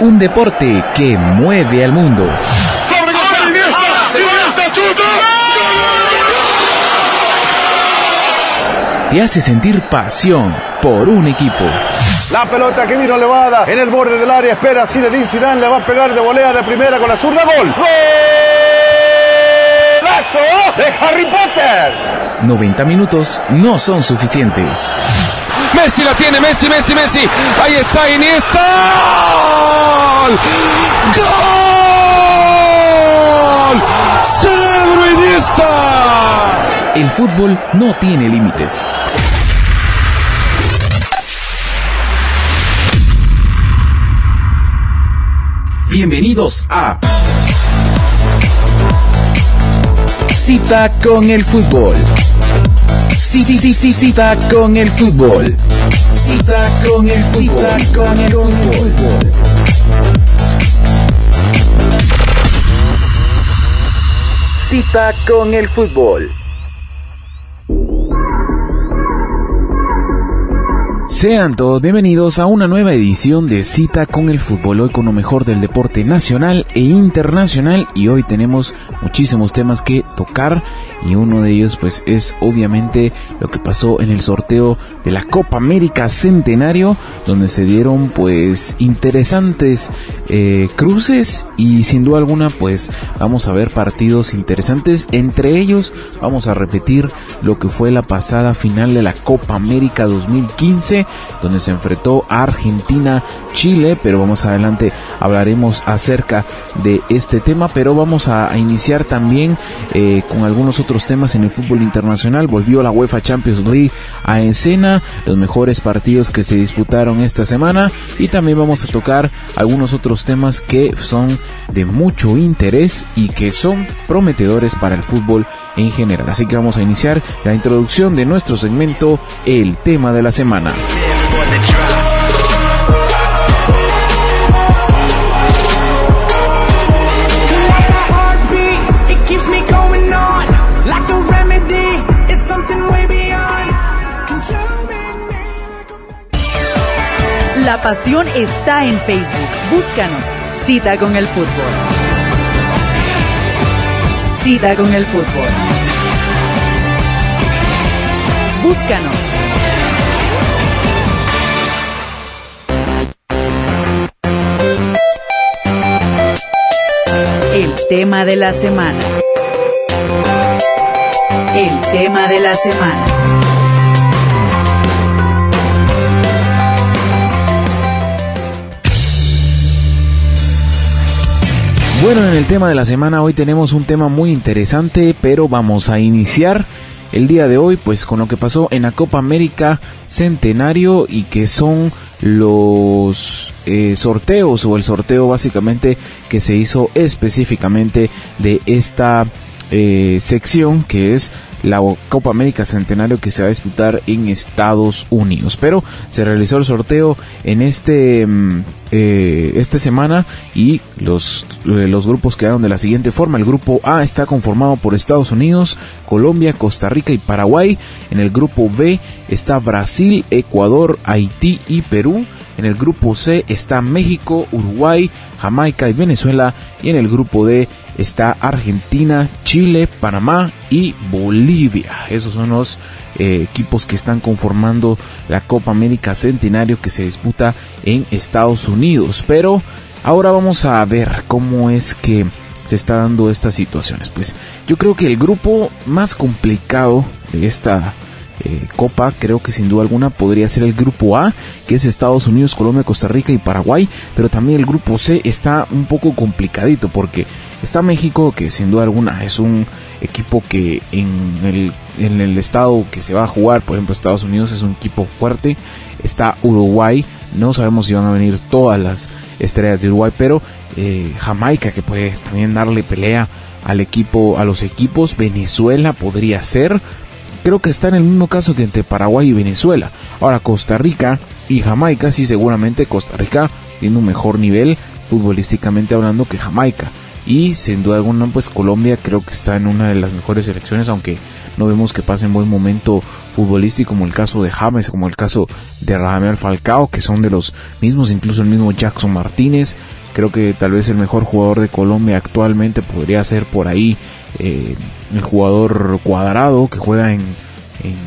un deporte que mueve al mundo. Te hace sentir pasión por un equipo. La pelota que vino elevada en el borde del área. Espera Zinedine Zidane. Le va a pegar de volea de primera con la zurda. Gol. ¡Golazo de Harry Potter! 90 minutos no son suficientes. Messi la tiene, Messi, Messi, Messi. Ahí está Iniesta. ¡Gol! ¡Cerebro Iniesta! El fútbol no tiene límites. Bienvenidos a Cita con el fútbol. Sí, sí, sí, cita con el fútbol. Cita con el cita con el fútbol. Cita con el fútbol. Sean todos bienvenidos a una nueva edición de Cita con el Fútbol, hoy con lo mejor del deporte nacional e internacional y hoy tenemos muchísimos temas que tocar y uno de ellos pues es obviamente lo que pasó en el sorteo de la Copa América Centenario donde se dieron pues interesantes eh, cruces y sin duda alguna pues vamos a ver partidos interesantes entre ellos vamos a repetir lo que fue la pasada final de la Copa América 2015 donde se enfrentó Argentina Chile pero vamos adelante hablaremos acerca de este tema pero vamos a, iniciar también eh, con algunos otros temas en el fútbol internacional. Volvió la UEFA Champions League a escena, los mejores partidos que se disputaron esta semana y también vamos a tocar algunos otros temas que son de mucho interés y que son prometedores para el fútbol en general. Así que vamos a iniciar la introducción de nuestro segmento El tema de la semana. La pasión está en Facebook. Búscanos. Cita con el fútbol. Cita con el fútbol. Búscanos. El tema de la semana. El tema de la semana. Bueno, en el tema de la semana hoy tenemos un tema muy interesante, pero vamos a iniciar el día de hoy pues con lo que pasó en la Copa América Centenario y que son los eh, sorteos o el sorteo básicamente que se hizo específicamente de esta eh, sección que es la Copa América Centenario que se va a disputar en Estados Unidos. Pero se realizó el sorteo en este mm, eh, esta semana y los, eh, los grupos quedaron de la siguiente forma. El grupo A está conformado por Estados Unidos, Colombia, Costa Rica y Paraguay. En el grupo B está Brasil, Ecuador, Haití y Perú. En el grupo C está México, Uruguay, Jamaica y Venezuela. Y en el grupo D está Argentina, Chile, Panamá y Bolivia. Esos son los eh, equipos que están conformando la Copa América Centenario que se disputa en Estados Unidos. Pero ahora vamos a ver cómo es que se está dando estas situaciones. Pues yo creo que el grupo más complicado de esta eh, Copa, creo que sin duda alguna podría ser el grupo A, que es Estados Unidos, Colombia, Costa Rica y Paraguay, pero también el grupo C está un poco complicadito porque Está México, que sin duda alguna es un equipo que en el, en el estado que se va a jugar, por ejemplo Estados Unidos es un equipo fuerte. Está Uruguay, no sabemos si van a venir todas las estrellas de Uruguay, pero eh, Jamaica que puede también darle pelea al equipo, a los equipos. Venezuela podría ser. Creo que está en el mismo caso que entre Paraguay y Venezuela. Ahora Costa Rica y Jamaica, sí seguramente Costa Rica tiene un mejor nivel futbolísticamente hablando que Jamaica y sin duda alguna pues Colombia creo que está en una de las mejores selecciones aunque no vemos que pase en buen momento futbolístico como el caso de James como el caso de Ramel Falcao que son de los mismos incluso el mismo Jackson Martínez creo que tal vez el mejor jugador de Colombia actualmente podría ser por ahí eh, el jugador cuadrado que juega en,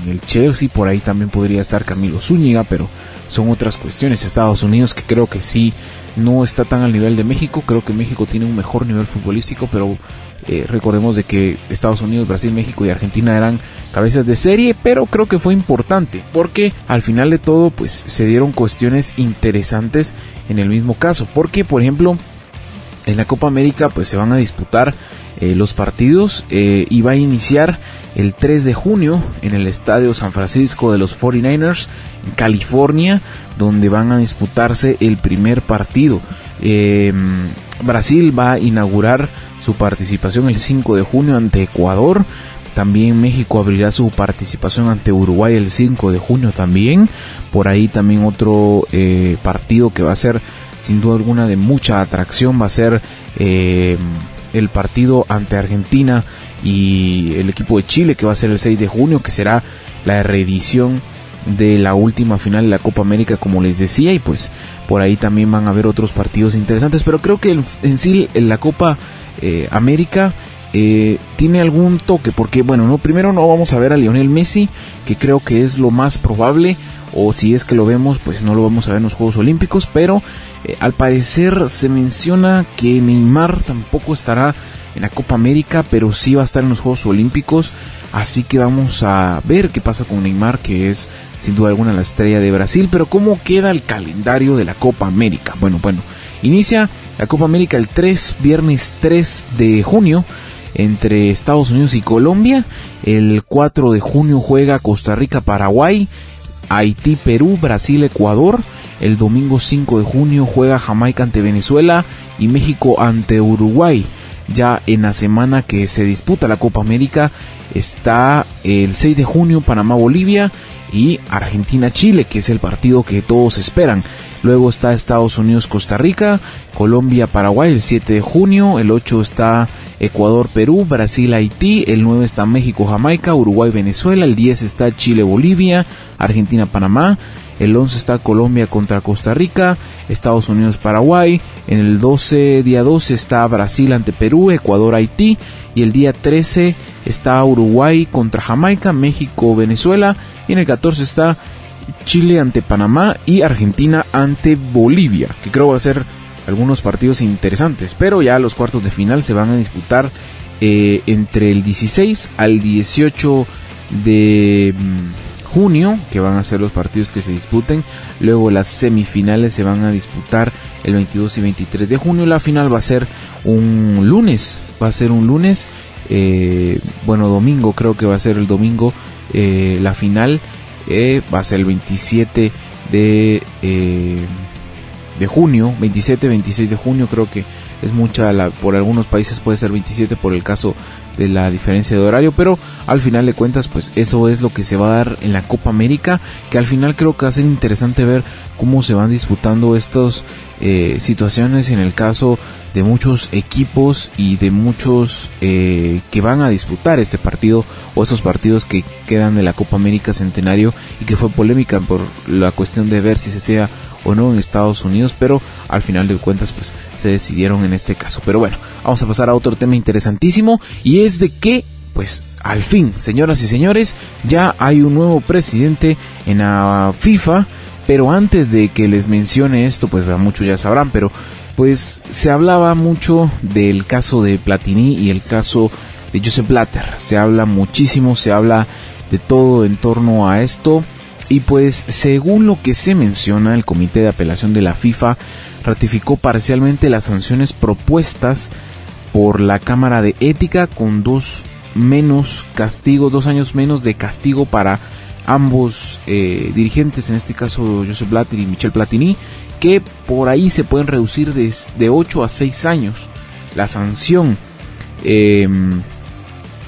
el Chelsea por ahí también podría estar Camilo Zúñiga pero son otras cuestiones. Estados Unidos que creo que sí no está tan al nivel de México. Creo que México tiene un mejor nivel futbolístico, pero eh, recordemos de que Estados Unidos, Brasil, México y Argentina eran cabezas de serie, pero creo que fue importante porque al final de todo pues se dieron cuestiones interesantes en el mismo caso. Porque por ejemplo en la Copa América pues se van a disputar eh, los partidos eh, y va a iniciar el 3 de junio en el Estadio San Francisco de los 49ers en California, donde van a disputarse el primer partido. Em, Brasil va a inaugurar su participación el 5 de junio ante Ecuador. También México abrirá su participación ante Uruguay el 5 de junio también. Por ahí también otro eh, partido que va a ser sin duda alguna de mucha atracción va a ser el partido ante Argentina y el equipo de Chile que va a ser el 6 de junio que será la reedición de la última final de la Copa América como les decía y pues por ahí también van a haber otros partidos interesantes. Pero creo que en sí en la Copa eh, América eh, tiene algún toque porque bueno no primero no vamos a ver a Lionel Messi que creo que es lo más probable o si es que lo vemos pues no lo vamos a ver en los Juegos Olímpicos pero eh, al parecer se menciona que Neymar tampoco estará en la Copa América pero sí va a estar en los Juegos Olímpicos. Así que vamos a ver qué pasa con Neymar que es sin duda alguna la estrella de Brasil, pero ¿cómo queda el calendario de la Copa América? Bueno, bueno, inicia la Copa América el 3, viernes 3 de junio entre Estados Unidos y Colombia, el 4 de junio juega Costa Rica, Paraguay, Haití, Perú, Brasil, Ecuador, el domingo 5 de junio juega Jamaica ante Venezuela y México ante Uruguay. Ya en la semana que se disputa la Copa América está el 6 de junio Panamá-Bolivia y Argentina-Chile, que es el partido que todos esperan. Luego está Estados Unidos-Costa Rica, Colombia-Paraguay el 7 de junio, el 8 está Ecuador-Perú, Brasil-Haití, el 9 está México-Jamaica, Uruguay-Venezuela, el 10 está Chile-Bolivia, Argentina-Panamá, el 11 está Colombia contra Costa Rica, Estados Unidos-Paraguay, en el 12, día 12 está Brasil ante Perú, Ecuador-Haití, y el día 13 está Uruguay contra Jamaica, México-Venezuela, y en el 14 está Chile ante Panamá y Argentina ante Bolivia, que creo va a ser algunos partidos interesantes, pero ya los cuartos de final se van a disputar eh, entre el 16 al 18 de mm, junio, que van a ser los partidos que se disputen, luego las semifinales se van a disputar el 22 y 23 de junio, la final va a ser un lunes, va a ser un lunes, eh, bueno domingo creo que va a ser el domingo eh, la final eh, va a ser el 27 de, eh, de junio, 27, 26 de junio, creo que es mucha, la, por algunos países puede ser 27 por el caso de la diferencia de horario, pero al final de cuentas, pues eso es lo que se va a dar en la Copa América, que al final creo que va a ser interesante ver cómo se van disputando estas situaciones en el caso de muchos equipos y de muchos eh, que van a disputar este partido o estos partidos que quedan de la Copa América Centenario y que fue polémica por la cuestión de ver si se sea o no en Estados Unidos, pero al final de cuentas pues se decidieron en este caso. Pero bueno, vamos a pasar a otro tema interesantísimo y es de que pues al fin, señoras y señores, ya hay un nuevo presidente en la FIFA, pero antes de que les mencione esto, pues muchos ya sabrán, pero pues se hablaba mucho del caso de Platini y el caso de Joseph Blatter. Se habla muchísimo, se habla de todo en torno a esto. Y pues según lo que se menciona, el Comité de Apelación de la FIFA ratificó parcialmente las sanciones propuestas por la Cámara de Ética con dos menos castigos, dos años menos de castigo para ambos eh, dirigentes, en este caso Joseph Blatter y Michel Platini, que por ahí se pueden reducir de, 8 a 6 años. La sanción em,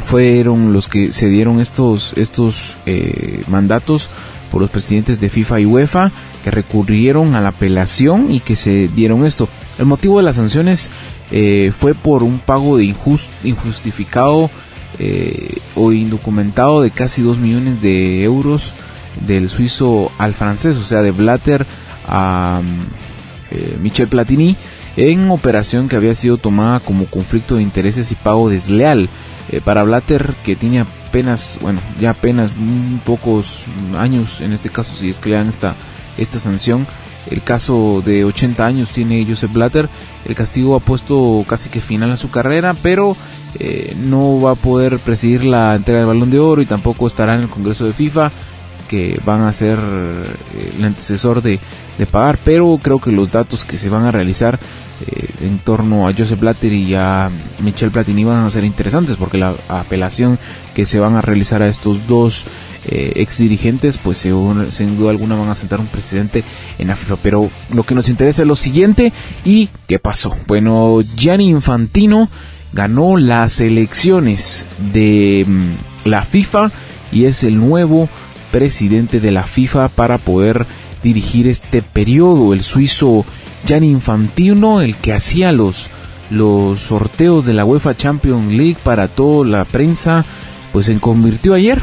fueron los que se dieron estos, estos eh, mandatos por los presidentes de FIFA y UEFA que recurrieron a la apelación y que se dieron esto. El motivo de las sanciones eh, fue por un pago de injustificado eh, o indocumentado de casi 2 millones de euros del suizo al francés, o sea, de Blatter a eh, Michel Platini, en operación que había sido tomada como conflicto de intereses y pago desleal. para Blatter, que tiene apenas, bueno, ya apenas pocos años, en este caso, si es que le dan esta, esta sanción, el caso de 80 años tiene Joseph Blatter. El castigo ha puesto casi que final a su carrera, pero eh, no va a poder presidir la entrega del balón de oro y tampoco estará en el Congreso de FIFA, que van a ser eh, el antecesor de, pagar. Pero creo que los datos que se van a realizar eh, en torno a Joseph Blatter y a Michel Platini van a ser interesantes, porque la apelación que se van a realizar a estos dos eh, ex dirigentes, pues sin duda alguna van a sentar un presidente en la FIFA. Pero lo que nos interesa es lo siguiente y qué pasó. Bueno, Gianni Infantino ganó las elecciones de mm, la FIFA y es el nuevo presidente de la FIFA para poder dirigir este periodo. El suizo Gianni Infantino, el que hacía los los sorteos de la UEFA Champions League para toda la prensa, pues se convirtió ayer.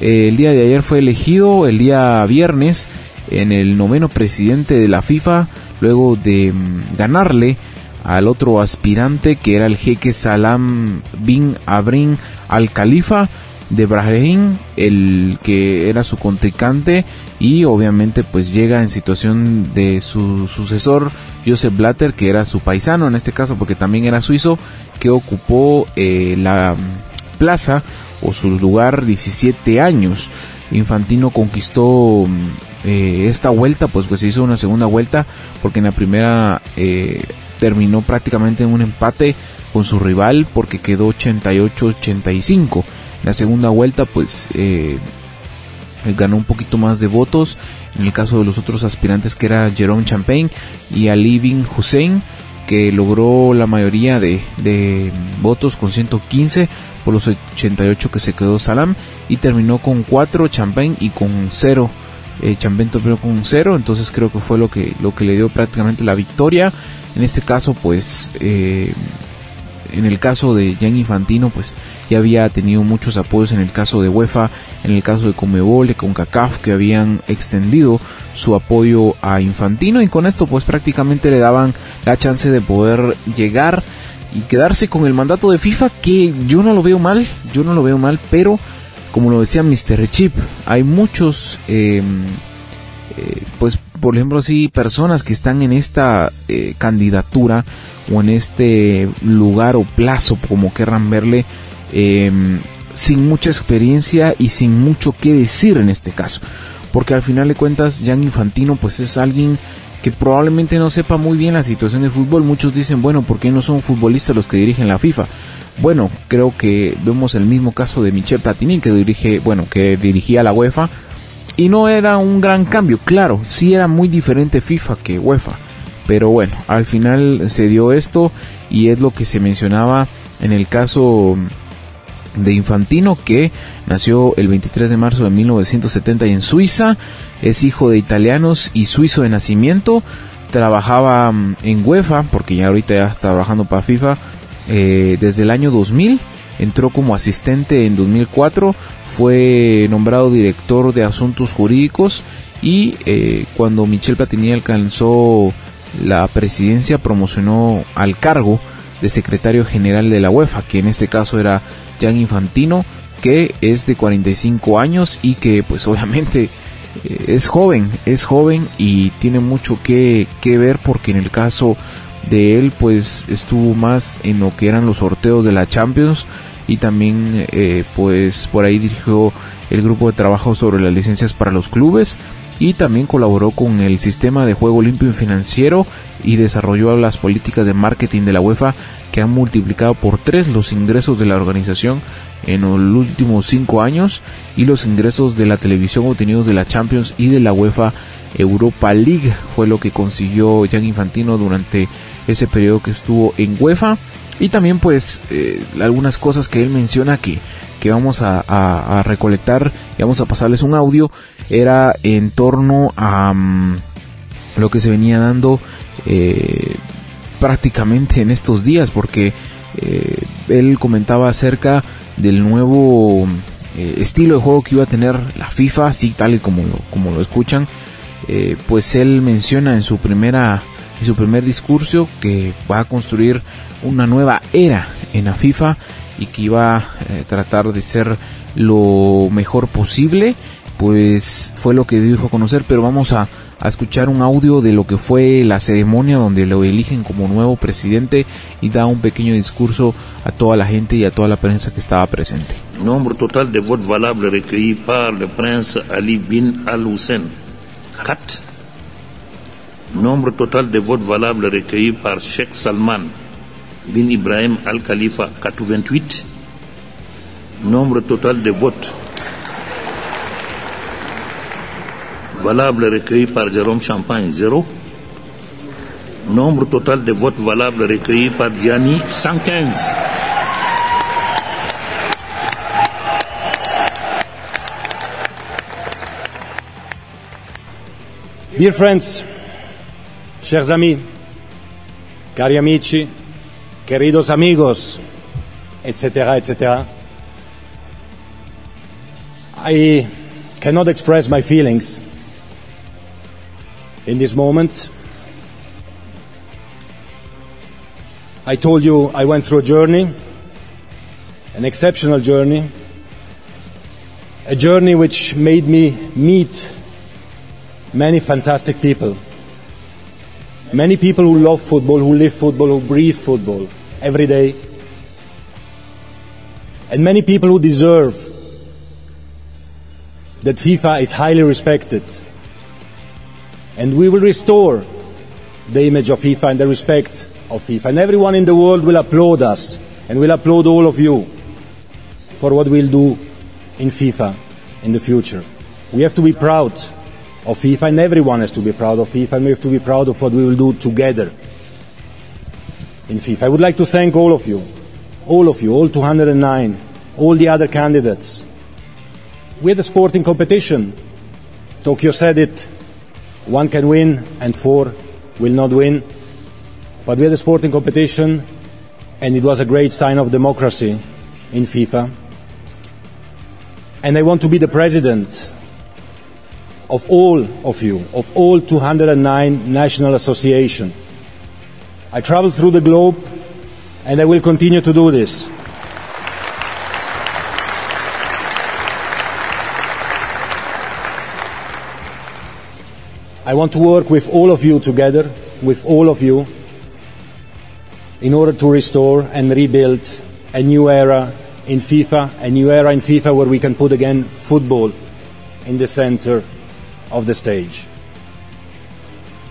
El día de ayer fue elegido, el día viernes, en el noveno presidente de la FIFA, luego de mm, ganarle al otro aspirante que era el jeque Salam bin Abrin al Khalifa de Bahrein, el que era su contrincante y obviamente pues llega en situación de su sucesor Joseph Blatter que era su paisano en este caso porque también era suizo que ocupó eh, la mm, plaza o su lugar 17 años. Infantino conquistó mm, eh, esta vuelta, pues, pues hizo una segunda vuelta porque en la primera eh, terminó prácticamente en un empate con su rival porque quedó 88-85. La segunda vuelta pues eh, ganó un poquito más de votos en el caso de los otros aspirantes que era Jerome Champagne y Ali Bin Hussein que logró la mayoría de, de votos con 115 por los 88 que se quedó Salam y terminó con 4 Champagne y con 0 eh, Champagne terminó con 0 entonces creo que fue lo que lo que le dio prácticamente la victoria. En este caso pues eh, en el caso de Jan Infantino pues ya había tenido muchos apoyos en el caso de UEFA en el caso de Comebol con CACAF que habían extendido su apoyo a Infantino y con esto pues prácticamente le daban la chance de poder llegar y quedarse con el mandato de FIFA que yo no lo veo mal, yo no lo veo mal, pero como lo decía Mr. Chip, hay muchos, em, eh, pues por ejemplo así, personas que están en esta eh, candidatura o en este lugar o plazo, como querrán verle, em, sin mucha experiencia y sin mucho que decir en este caso. Porque al final de cuentas, Jan Infantino pues es alguien que probablemente no sepa muy bien la situación del fútbol. Muchos dicen, bueno, ¿por qué no son futbolistas los que dirigen la FIFA? Bueno, creo que vemos el mismo caso de Michel Platini, que dirige, bueno, que dirigía la UEFA, y no era un gran cambio, claro, sí era muy diferente FIFA que UEFA, pero bueno, al final se dio esto y es lo que se mencionaba en el caso de Infantino, que nació el 23 de marzo de 1970 en Suiza, es hijo de italianos y suizo de nacimiento, trabajaba mm, en UEFA, porque ya ahorita ya está trabajando para FIFA, eh, desde el año 2000, entró como asistente en 2004, fue nombrado director de asuntos jurídicos y eh, cuando Michel Platini alcanzó la presidencia promocionó al cargo de secretario general de la UEFA, que en este caso era Jan Infantino, que es de 45 años y que pues obviamente eh, es joven, es joven y tiene mucho que, que, ver porque en el caso de él pues estuvo más en lo que eran los sorteos de la Champions y también eh, pues por ahí dirigió el grupo de trabajo sobre las licencias para los clubes y también colaboró con el sistema de juego limpio y financiero y desarrolló las políticas de marketing de la UEFA que han multiplicado por tres los ingresos de la organización en los últimos cinco años y los ingresos de la televisión obtenidos de la Champions y de la UEFA Europa League. Fue lo que consiguió Jan Infantino durante ese periodo que estuvo en UEFA y también pues eh, algunas cosas que él menciona que, que vamos a, recolectar y vamos a pasarles un audio era en torno a mm, lo que se venía dando eh, prácticamente en estos días porque eh, él comentaba acerca del nuevo estilo de juego que iba a tener la FIFA, así tal y como lo, como lo escuchan. Pues él menciona en su primera en su primer discurso que va a construir una nueva era en la FIFA y que iba a tratar de ser lo mejor posible pues fue lo que dijo a conocer pero vamos a escuchar un audio de lo que fue la ceremonia donde lo eligen como nuevo presidente y da un pequeño discurso a toda la gente y a toda la prensa que estaba presente. Nombre total de votos valables recueillis par le prince Ali bin Al-Hussein, 4. Nombre total de votos valables recueillis par Sheikh Salman bin Ibrahim Al-Khalifa, 88. Nombre total de votos valables recueillis par Jérôme Champagne, 0. Nombre total de votes valables recueillis par Gianni, 115. Dear friends, chers amis, cari amici, queridos amigos, etc., etc., I cannot express my feelings in this moment. I told you I went through a journey, an exceptional journey, a journey which made me meet many fantastic people. Many people who love football, who live football, who breathe football every day. And many people who deserve that FIFA is highly respected and we will restore the image of FIFA and the respect of FIFA. And everyone in the world will applaud us and will applaud all of you for what we'll do in FIFA in the future. We have to be proud of FIFA and everyone has to be proud of FIFA and we have to be proud of what we will do together in FIFA. I would like to thank all of you, all of you, all 209, all the other candidates. We had a sporting competition. Tokyo said it one can win and four will not win. But we had a sporting competition and it was a great sign of democracy in FIFA. And I want to be the president of all of you, of all 209 national associations. I travel through the globe and I will continue to do this. I want to work with all of you together, with all of you, in order to restore and rebuild a new era in FIFA, a new era in FIFA where we can put again football in the center of the stage.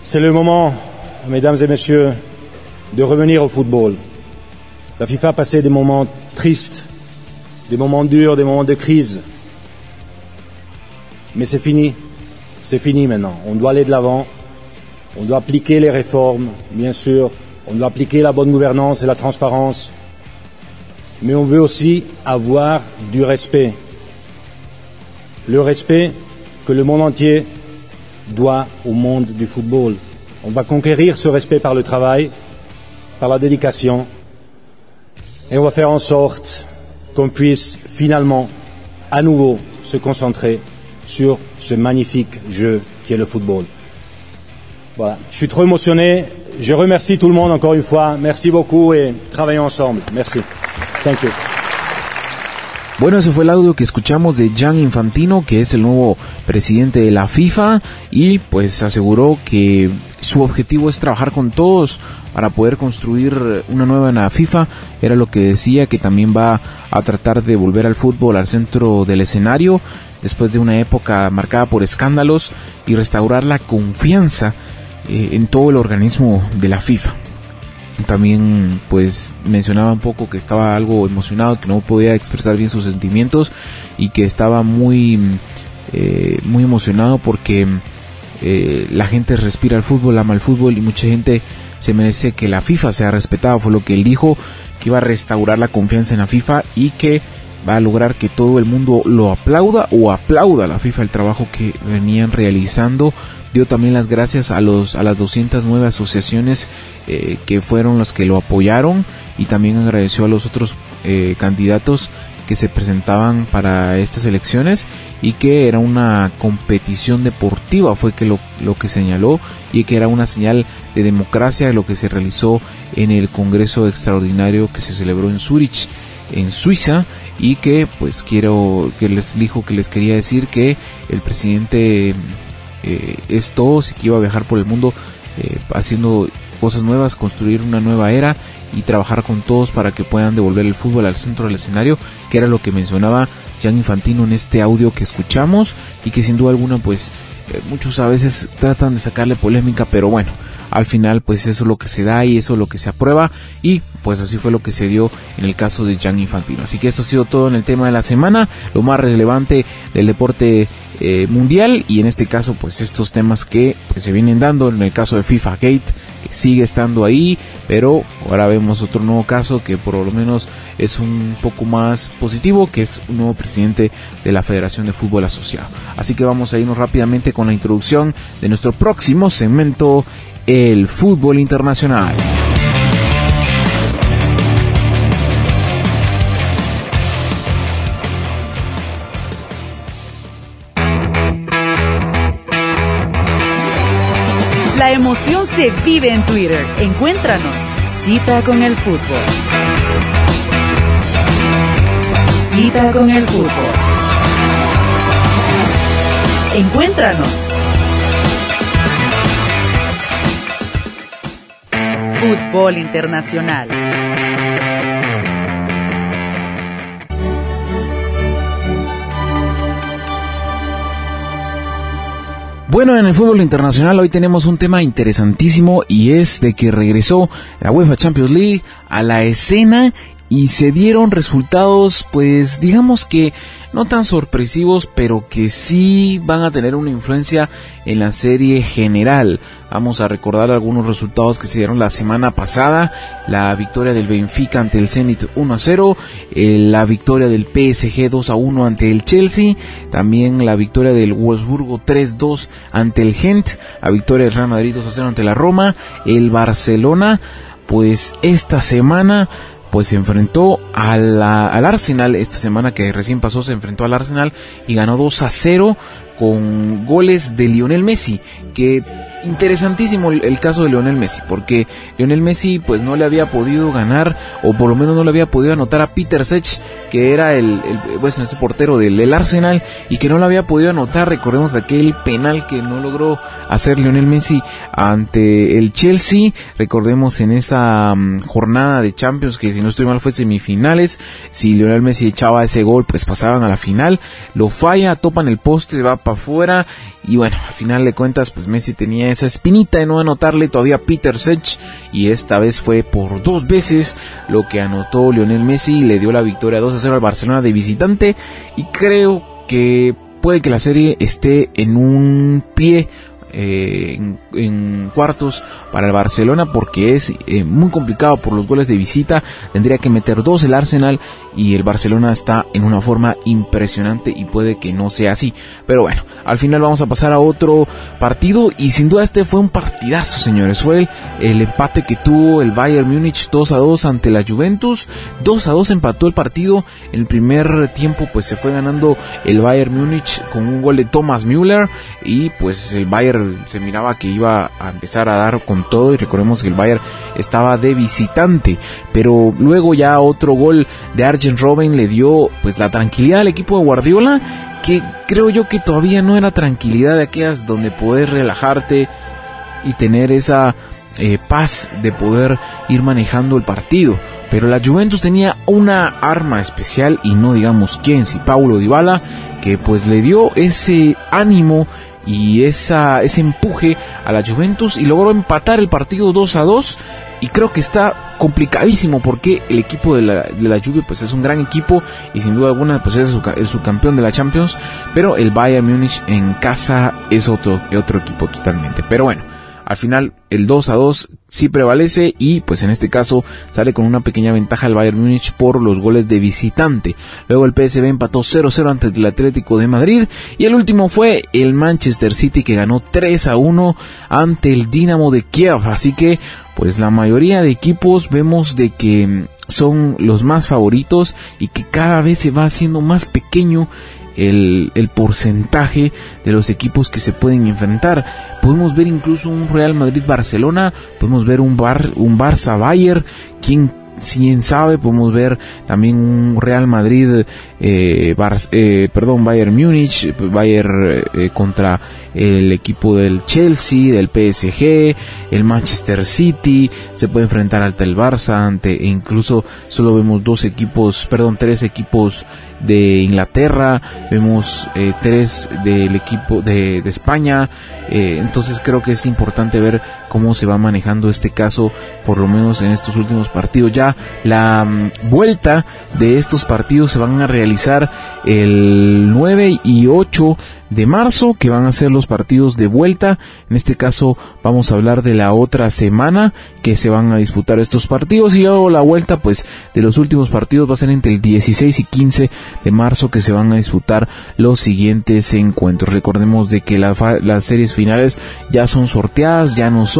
C'est le moment, mesdames et messieurs, de revenir au football. La FIFA a passé des moments tristes, des moments durs, des moments de crise. Mais c'est fini. C'est fini maintenant. On doit aller de l'avant. On doit appliquer les réformes, bien sûr. On doit appliquer la bonne gouvernance et la transparence. Mais on veut aussi avoir du respect. Le respect que le monde entier doit au monde du football. On va conquérir ce respect par le travail, par la dédication, et on va faire en sorte qu'on puisse finalement à nouveau se concentrer sur ce magnifique jeu qui est le football. Voilà, je suis trop émotionné. Je remercie tout le monde encore une fois. Merci beaucoup et travaillons ensemble. Merci. Bueno, ese fue el audio que escuchamos de Gian Infantino, que es el nuevo presidente de la FIFA, y pues aseguró que su objetivo es trabajar con todos para poder construir una nueva en la FIFA. Era lo que decía, que también va a tratar de volver al fútbol al centro del escenario después de una época marcada por escándalos y restaurar la confianza eh, en todo el organismo de la FIFA. También pues mencionaba un poco que estaba algo emocionado, que no podía expresar bien sus sentimientos y que estaba muy, eh, muy emocionado porque eh, la gente respira el fútbol, ama el fútbol y mucha gente se merece que la FIFA sea respetada. Fue lo que él dijo, que iba a restaurar la confianza en la FIFA y que va a lograr que todo el mundo lo aplauda o aplauda a la FIFA el trabajo que venían realizando también las gracias a los a las 209 asociaciones eh, que fueron las que lo apoyaron y también agradeció a los otros eh, candidatos que se presentaban para estas elecciones y que era una competición deportiva fue que lo, lo que señaló y que era una señal de democracia lo que se realizó en el Congreso Extraordinario que se celebró en Zurich en Suiza y que pues quiero que les dijo que les quería decir que el presidente eh, es todo, si que iba a viajar por el mundo eh, haciendo cosas nuevas, construir una nueva era y trabajar con todos para que puedan devolver el fútbol al centro del escenario, que era lo que mencionaba Jan Infantino en este audio que escuchamos y que sin duda alguna pues eh, muchos a veces tratan de sacarle polémica, pero bueno, al final pues eso es lo que se da y eso es lo que se aprueba. Y pues así fue lo que se dio en el caso de Jan Infantino. Así que esto ha sido todo en el tema de la semana, lo más relevante del deporte eh, mundial y en este caso pues estos temas que pues, se vienen dando. En el caso de FIFA Gate que sigue estando ahí pero ahora vemos otro nuevo caso que por lo menos es un poco más positivo que es un nuevo presidente de la Federación de Fútbol Asociado. Así que vamos a irnos rápidamente con la introducción de nuestro próximo segmento el fútbol internacional. La emoción se vive en Twitter. Encuéntranos. Cita con el fútbol. Cita con el fútbol. Encuéntranos. Fútbol Internacional. Bueno, en el fútbol internacional hoy tenemos un tema interesantísimo y es de que regresó la UEFA Champions League a la escena y se dieron resultados pues digamos que no tan sorpresivos pero que sí van a tener una influencia en la serie general. Vamos a recordar algunos resultados que se dieron la semana pasada. La victoria del Benfica ante el Zenit 1 a 0 eh, la victoria del PSG 2 a 1 ante el Chelsea también la victoria del Wolfsburgo 3 2 ante el Gent la victoria del Real Madrid 2 a 0 ante la Roma el Barcelona pues esta semana pues se enfrentó al Arsenal esta semana que recién pasó, se enfrentó al Arsenal y ganó 2 a 0 con goles de Lionel Messi, que interesantísimo el, caso de Lionel Messi, porque Lionel Messi pues no le había podido ganar, o por lo menos no le había podido anotar a Peter Sech, que era el, el pues, ese portero del, Arsenal, y que no le había podido anotar, recordemos de aquel penal que no logró hacer Lionel Messi ante el Chelsea, recordemos en esa mm, jornada de Champions, que si no estoy mal fue semifinales, si Lionel Messi echaba ese gol, pues pasaban a la final, lo falla, topan el poste, va para afuera, y bueno, al final de cuentas, pues Messi tenía esa espinita de no anotarle todavía a Peter Sech y esta vez fue por dos veces lo que anotó Lionel Messi y le dio la victoria 2 a 0 al Barcelona de visitante y creo que puede que la serie esté en un pie eh, en, cuartos para el Barcelona porque es eh, muy complicado por los goles de visita. Tendría que meter dos el Arsenal y el Barcelona está en una forma impresionante y puede que no sea así. Pero bueno, al final vamos a pasar a otro partido y sin duda este fue un partidazo, señores. Fue el, el empate que tuvo el Bayern Múnich 2 a 2 ante la Juventus. 2 a 2 empató el partido. En el primer tiempo pues se fue ganando el Bayern Múnich con un gol de Thomas Müller y pues el Bayern se miraba que iba a empezar a dar con todo y recordemos que el Bayern estaba de visitante, pero luego ya otro gol de Arjen Robben le dio pues la tranquilidad al equipo de Guardiola que creo yo que todavía no era tranquilidad de aquellas donde poder relajarte y tener esa eh, paz de poder ir manejando el partido. Pero la Juventus tenía una arma especial y no digamos quién, si Paulo Dybala, que pues le dio ese ánimo y esa, ese empuje a la Juventus y logró empatar el partido 2 a 2 y creo que está complicadísimo porque el equipo de la, de la Juve pues es un gran equipo y sin duda alguna pues es su, campeón de la Champions. Pero el Bayern Múnich en casa es otro, otro equipo totalmente. Pero bueno al final el 2 a 2 sí prevalece y pues en este caso sale con una pequeña ventaja el Bayern Múnich por los goles de visitante. Luego el PSV empató 0-0 ante el Atlético de Madrid y el último fue el Manchester City que ganó 3 a 1 ante el Dinamo de Kiev. Así que pues la mayoría de equipos vemos de que son los más favoritos y que cada vez se va haciendo más pequeño el, el, porcentaje de los equipos que se pueden enfrentar. Podemos ver incluso un Real Madrid-Barcelona, podemos ver un, Bar, un Barça-Bayern, quien quién sabe, podemos ver también un Real Madrid, eh, eh, perdón, Bayern Múnich, Bayern eh, contra el equipo del Chelsea, del PSG, el Manchester City, se puede enfrentar ante el Barça, ante, e incluso solo vemos dos equipos, perdón, tres equipos de Inglaterra, vemos eh, tres del equipo de, de España, eh, entonces creo que es importante ver cómo se va manejando este caso, por lo menos en estos últimos partidos. Ya la mm, vuelta de estos partidos se van a realizar el 9 y 8 de marzo, que van a ser los partidos de vuelta. En este caso vamos a hablar de la otra semana que se van a disputar estos partidos y luego la vuelta pues de los últimos partidos va a ser entre el 16 y 15 de marzo que se van a disputar los siguientes encuentros. Recordemos de que las series finales ya son sorteadas, ya no son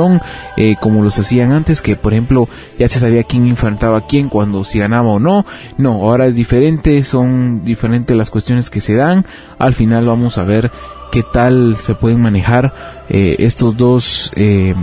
eh, como los hacían antes, que por ejemplo ya se sabía quién enfrentaba a quién cuando si ganaba o no. No, ahora es diferente, son diferentes las cuestiones que se dan. Al final vamos a ver qué tal se pueden manejar eh, estos dos eh,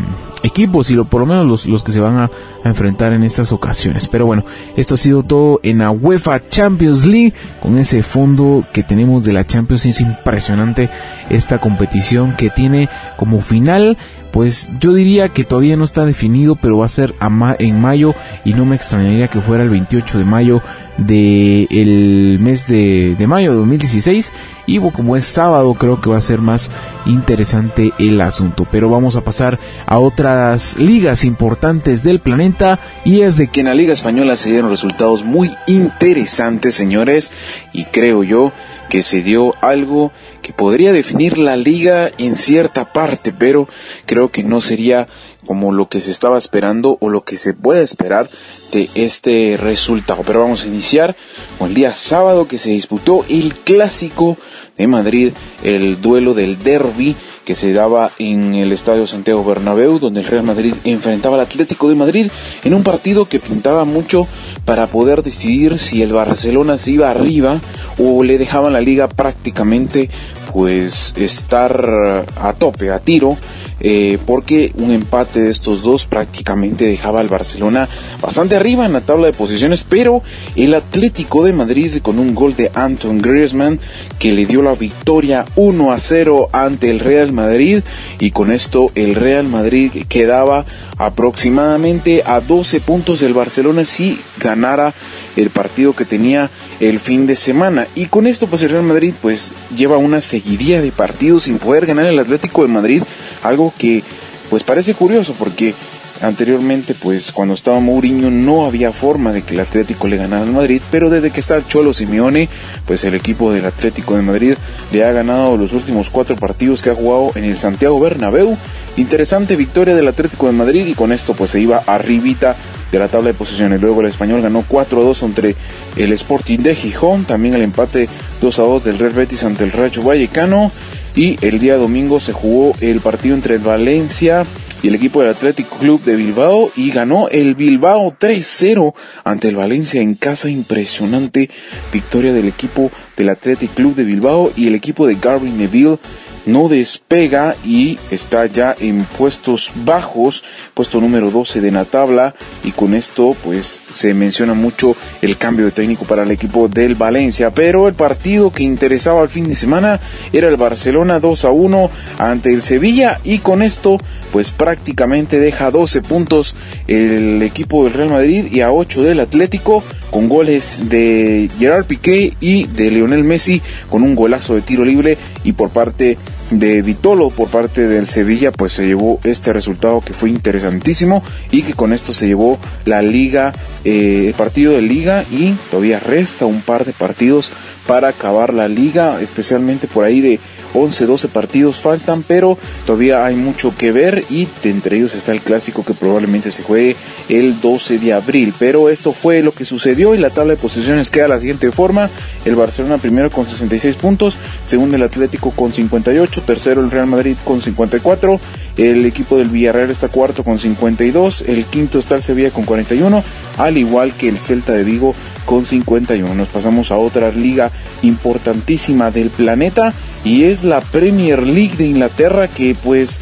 equipos y lo, por lo menos los, los que se van a, a, enfrentar en estas ocasiones. Pero bueno, esto ha sido todo en la UEFA Champions League con ese fondo que tenemos de la Champions. Es impresionante esta competición que tiene como final pues yo diría que todavía no está definido, pero va a ser en mayo y no me extrañaría que fuera el 28 de mayo del el mes de, de mayo de 2016 y como es sábado creo que va a ser más interesante el asunto. Pero vamos a pasar a otras ligas importantes del planeta. Y es de que en la Liga Española se dieron resultados muy interesantes señores. Y creo yo que se dio algo que podría definir la liga en cierta parte, pero creo que no sería como lo que se estaba esperando o lo que se puede esperar de este resultado. Pero vamos a iniciar con el día sábado que se disputó el clásico de Madrid, el duelo del derby que se daba en el Estadio Santiago Bernabéu, donde el Real Madrid enfrentaba al Atlético de Madrid en un partido que pintaba mucho para poder decidir si el Barcelona se iba arriba o le dejaban la liga prácticamente pues estar a tope, a tiro eh, porque un empate de estos dos prácticamente dejaba al Barcelona bastante arriba en la tabla de posiciones, pero el Atlético de Madrid con un gol de Anton Griezmann que le dio la victoria 1 a 0 ante el Real Madrid y con esto el Real Madrid quedaba aproximadamente a 12 puntos del Barcelona si ganara el partido que tenía el fin de semana. Y con esto pues el Real Madrid pues lleva una seguidilla de partidos sin poder ganar el Atlético de Madrid, algo que pues parece curioso porque Anteriormente, pues cuando estaba Mourinho no había forma de que el Atlético le ganara al Madrid, pero desde que está Cholo Simeone, pues el equipo del Atlético de Madrid le ha ganado los últimos cuatro partidos que ha jugado en el Santiago Bernabéu. Interesante victoria del Atlético de Madrid y con esto pues se iba arribita la tabla de posiciones. Luego el español ganó 4-2 entre el Sporting de Gijón, también el empate 2-2 del Real Betis ante el Rayo Vallecano y el día domingo se jugó el partido entre el Valencia y el equipo del Atlético Club de Bilbao y ganó el Bilbao 3-0 ante el Valencia en casa. Impresionante victoria del equipo del Athletic Club de Bilbao y el equipo de Gary Neville no despega y está ya en puestos bajos, puesto número 12 de la tabla. Y con esto pues se menciona mucho el cambio de técnico para el equipo del Valencia, pero el partido que interesaba al fin de semana era el Barcelona 2 a 1 ante el Sevilla. Y con esto pues prácticamente deja 12 puntos el equipo del Real Madrid y a 8 del Atlético con goles de Gerard Piqué y de Lionel Messi con un golazo de tiro libre y por parte Vitolo por parte del Sevilla pues se llevó este resultado que fue interesantísimo y que con esto se llevó la liga eh, el partido de liga y todavía resta un par de partidos para acabar la liga, especialmente por ahí de 11, 12 partidos faltan, pero todavía hay mucho que ver y entre ellos está el clásico que probablemente se juegue el 12 de abril. Pero esto fue lo que sucedió y la tabla de posiciones queda de la siguiente forma. El Barcelona primero con 66 puntos, segundo el Atlético con 58, tercero el Real Madrid con 54, el equipo del Villarreal está cuarto con 52, el quinto está el Sevilla con 41, al igual que el Celta de Vigo con 51. Nos pasamos a otra liga importantísima del planeta y es la Premier League de Inglaterra que pues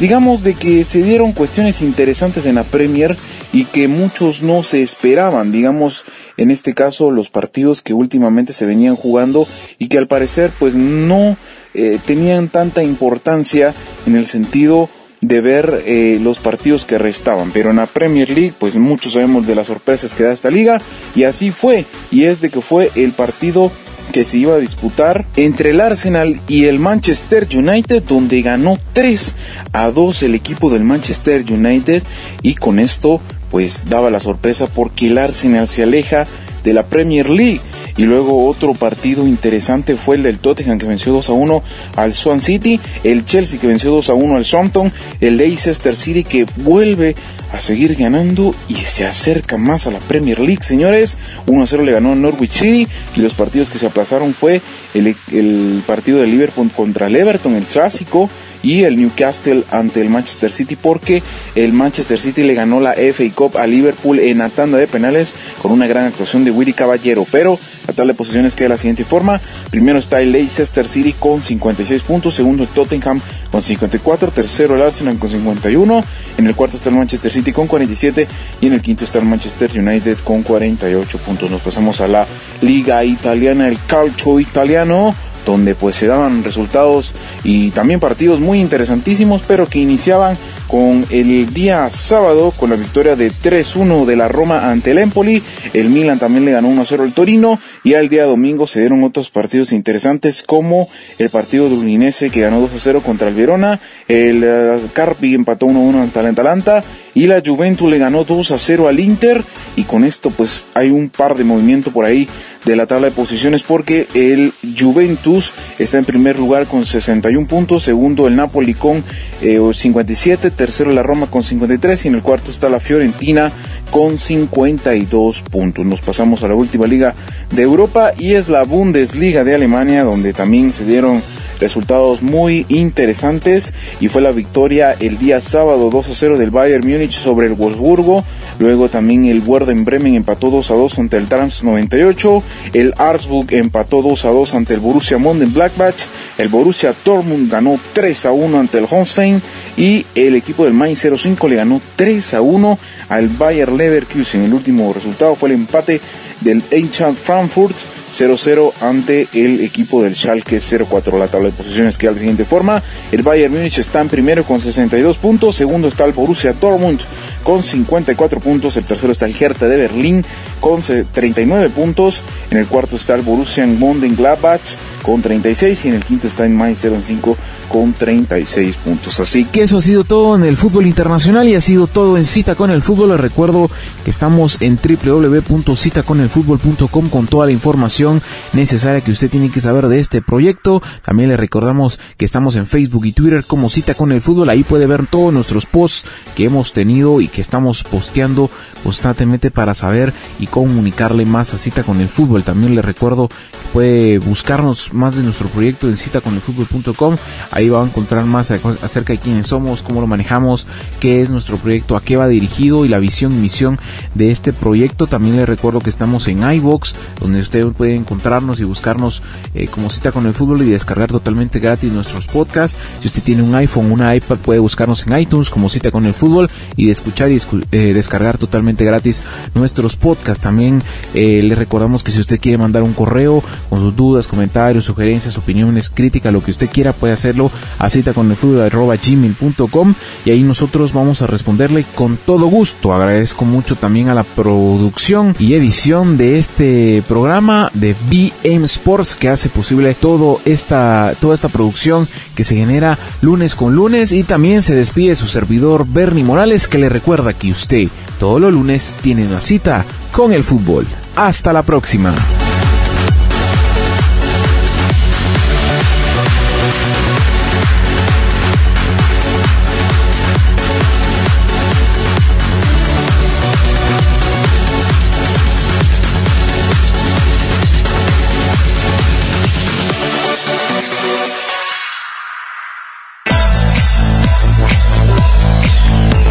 digamos de que se dieron cuestiones interesantes en la Premier y que muchos no se esperaban, digamos en este caso los partidos que últimamente se venían jugando y que al parecer pues no eh, tenían tanta importancia en el sentido de ver eh, los partidos que restaban. Pero en la Premier League, pues muchos sabemos de las sorpresas que da esta liga. Y así fue. Y es de que fue el partido que se iba a disputar entre el Arsenal y el Manchester United, donde ganó 3 a 2 el equipo del Manchester United. Y con esto, pues daba la sorpresa porque el Arsenal se aleja de la Premier League. Y luego otro partido interesante fue el del Tottenham que venció 2 a 1 al Swan City, el Chelsea que venció 2 a 1 al Southampton, el Leicester City que vuelve a seguir ganando y se acerca más a la Premier League, señores. 1 a 0 le ganó Norwich City y los partidos que se aplazaron fue el, el partido de Liverpool contra el Everton, el clásico, y el Newcastle ante el Manchester City porque el Manchester City le ganó la FA Cup a Liverpool en la tanda de penales con una gran actuación de Willy Caballero. Pero la tabla de posiciones queda de la siguiente forma. Primero está el Leicester City con 56 puntos, segundo el Tottenham con 54, tercero el Arsenal con 51, en el cuarto está el Manchester City con 47 y en el quinto está el Manchester United con 48 puntos. Nos pasamos a la Liga Italiana, el calcio italiano donde pues se daban resultados y también partidos muy interesantísimos, pero que iniciaban con el día sábado con la victoria de 3-1 de la Roma ante el Empoli, el Milan también le ganó 1-0 al Torino y al día domingo se dieron otros partidos interesantes como el partido de Udinese que ganó 2-0 contra el Verona, el uh, Carpi empató 1-1 ante el Atalanta y la Juventus le ganó 2-0 al Inter y con esto pues hay un par de movimientos por ahí de la tabla de posiciones porque el Juventus está en primer lugar con 61 puntos, segundo el Napoli con 57, eh, tercero la Roma con 53 y en el cuarto está la Fiorentina con 52 puntos. Nos pasamos a la última liga de Europa y es la Bundesliga de Alemania donde también se dieron resultados muy interesantes y fue la victoria el día sábado 2 a 0 del Bayern Múnich sobre el Wolfsburgo. Luego también el Werder Bremen empató 2 a 2 ante el Trans 98. El Arsburg empató 2 a 2 ante el Borussia Mönchengladbach. El Borussia Dortmund ganó 3 a 1 ante el Holstein y el equipo del Mainz 05 le ganó 3 a 1 al Bayer Leverkusen. El último resultado fue el empate del Eintracht Frankfurt 0-0 ante el equipo del Schalke 0-4. La tabla de posiciones queda de la siguiente forma. El Bayern Múnich está en primero con 62 puntos. Segundo está el Borussia Dortmund con 54 puntos. El tercero está el Hertha de Berlín con 39 puntos. En el cuarto está el Borussia Mönchengladbach con 36 y en el quinto está en Mainz 05 con 36 puntos. Así que eso ha sido todo en el fútbol internacional y ha sido todo en Cita con el Fútbol. Les recuerdo que estamos en www.citaconelfutbol.com con toda la información necesaria que usted tiene que saber de este proyecto. También le recordamos que estamos en Facebook y Twitter como Cita con el Fútbol. Ahí puede ver todos nuestros posts que hemos tenido y que estamos posteando constantemente para saber y comunicarle más a Cita con el Fútbol. También le recuerdo que puede buscarnos más de nuestro proyecto en citaconelfutbol.com. Ahí va a encontrar más acerca de quiénes somos, cómo lo manejamos, qué es nuestro proyecto, a qué va dirigido y la visión y misión de este proyecto. También le recuerdo que estamos en iBox, donde usted puede encontrarnos y buscarnos eh, como cita con el fútbol y descargar totalmente gratis nuestros podcasts. Si usted tiene un iPhone, una iPad, puede buscarnos en iTunes como cita con el fútbol y de escuchar y eh, descargar totalmente gratis nuestros podcasts. También eh, le recordamos que si usted quiere mandar un correo con sus dudas, comentarios, sugerencias, opiniones, crítica, lo que usted quiera, puede hacerlo a cita con el fútbol gmail.com y ahí nosotros vamos a responderle con todo gusto. Agradezco mucho también a la producción y edición de este programa de BM Sports que hace posible todo esta, toda esta producción que se genera lunes con lunes y también se despide su servidor Bernie Morales que le recuerda que usted todos los lunes tiene una cita con el fútbol. Hasta la próxima.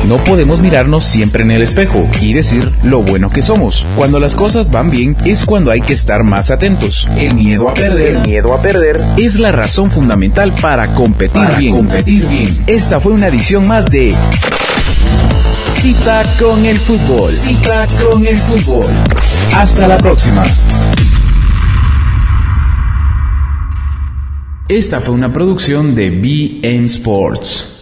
No podemos mirarnos siempre en el espejo y decir lo bueno que somos. Cuando las cosas van bien es cuando hay que estar más atentos. El miedo a perder, miedo a perder es la razón fundamental para competir bien. Competir bien. Esta fue una edición más de Cita con el fútbol. Cita con el fútbol. Hasta la próxima. Esta fue una producción de BM Sports.